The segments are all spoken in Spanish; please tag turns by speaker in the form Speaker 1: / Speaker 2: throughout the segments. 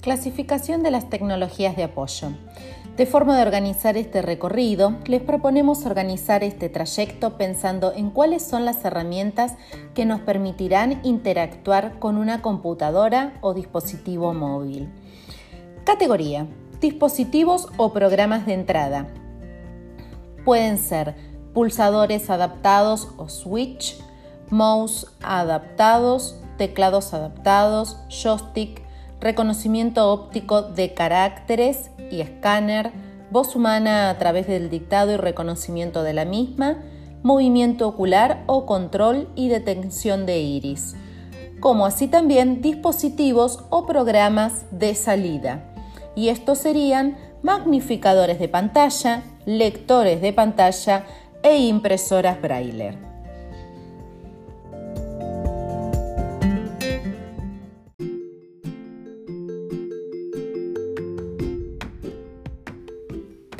Speaker 1: Clasificación de las tecnologías de apoyo. De forma de organizar este recorrido, les proponemos organizar este trayecto pensando en cuáles son las herramientas que nos permitirán interactuar con una computadora o dispositivo móvil. Categoría. Dispositivos o programas de entrada. Pueden ser pulsadores adaptados o switch, mouse adaptados, teclados adaptados, joystick, reconocimiento óptico de caracteres y escáner, voz humana a través del dictado y reconocimiento de la misma, movimiento ocular o control y detección de iris, como así también dispositivos o programas de salida. Y estos serían magnificadores de pantalla, lectores de pantalla e impresoras braille.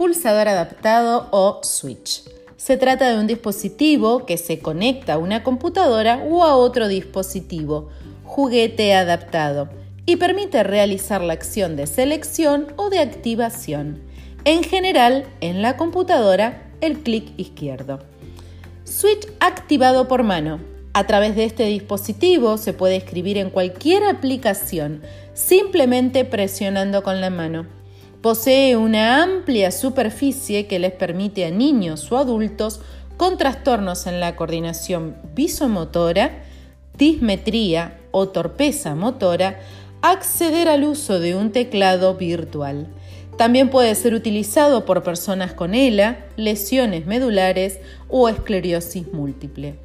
Speaker 1: Pulsador adaptado o switch. Se trata de un dispositivo que se conecta a una computadora o a otro dispositivo, juguete adaptado, y permite realizar la acción de selección o de activación. En general, en la computadora, el clic izquierdo. Switch activado por mano. A través de este dispositivo se puede escribir en cualquier aplicación, simplemente presionando con la mano. Posee una amplia superficie que les permite a niños o adultos con trastornos en la coordinación visomotora, dismetría o torpeza motora acceder al uso de un teclado virtual. También puede ser utilizado por personas con ELA, lesiones medulares o esclerosis múltiple.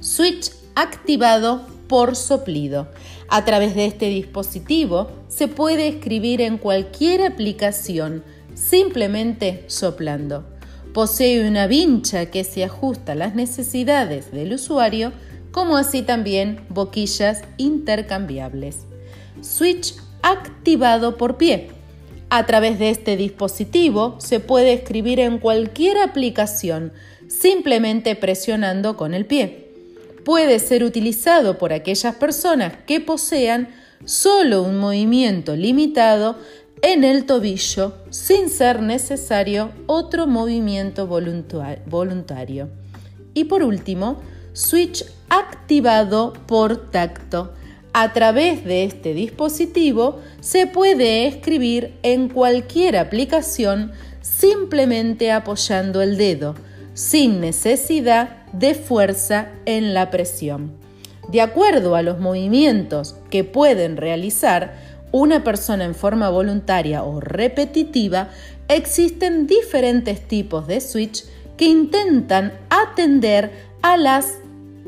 Speaker 1: Switch activado por soplido. A través de este dispositivo se puede escribir en cualquier aplicación simplemente soplando. Posee una vincha que se ajusta a las necesidades del usuario, como así también boquillas intercambiables. Switch activado por pie. A través de este dispositivo se puede escribir en cualquier aplicación simplemente presionando con el pie puede ser utilizado por aquellas personas que posean solo un movimiento limitado en el tobillo sin ser necesario otro movimiento voluntario. Y por último, switch activado por tacto. A través de este dispositivo se puede escribir en cualquier aplicación simplemente apoyando el dedo sin necesidad de fuerza en la presión. De acuerdo a los movimientos que pueden realizar una persona en forma voluntaria o repetitiva, existen diferentes tipos de switch que intentan atender a las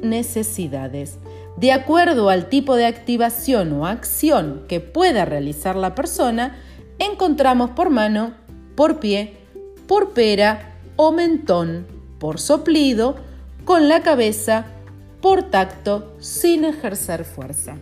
Speaker 1: necesidades. De acuerdo al tipo de activación o acción que pueda realizar la persona, encontramos por mano, por pie, por pera o mentón por soplido, con la cabeza, por tacto, sin ejercer fuerza.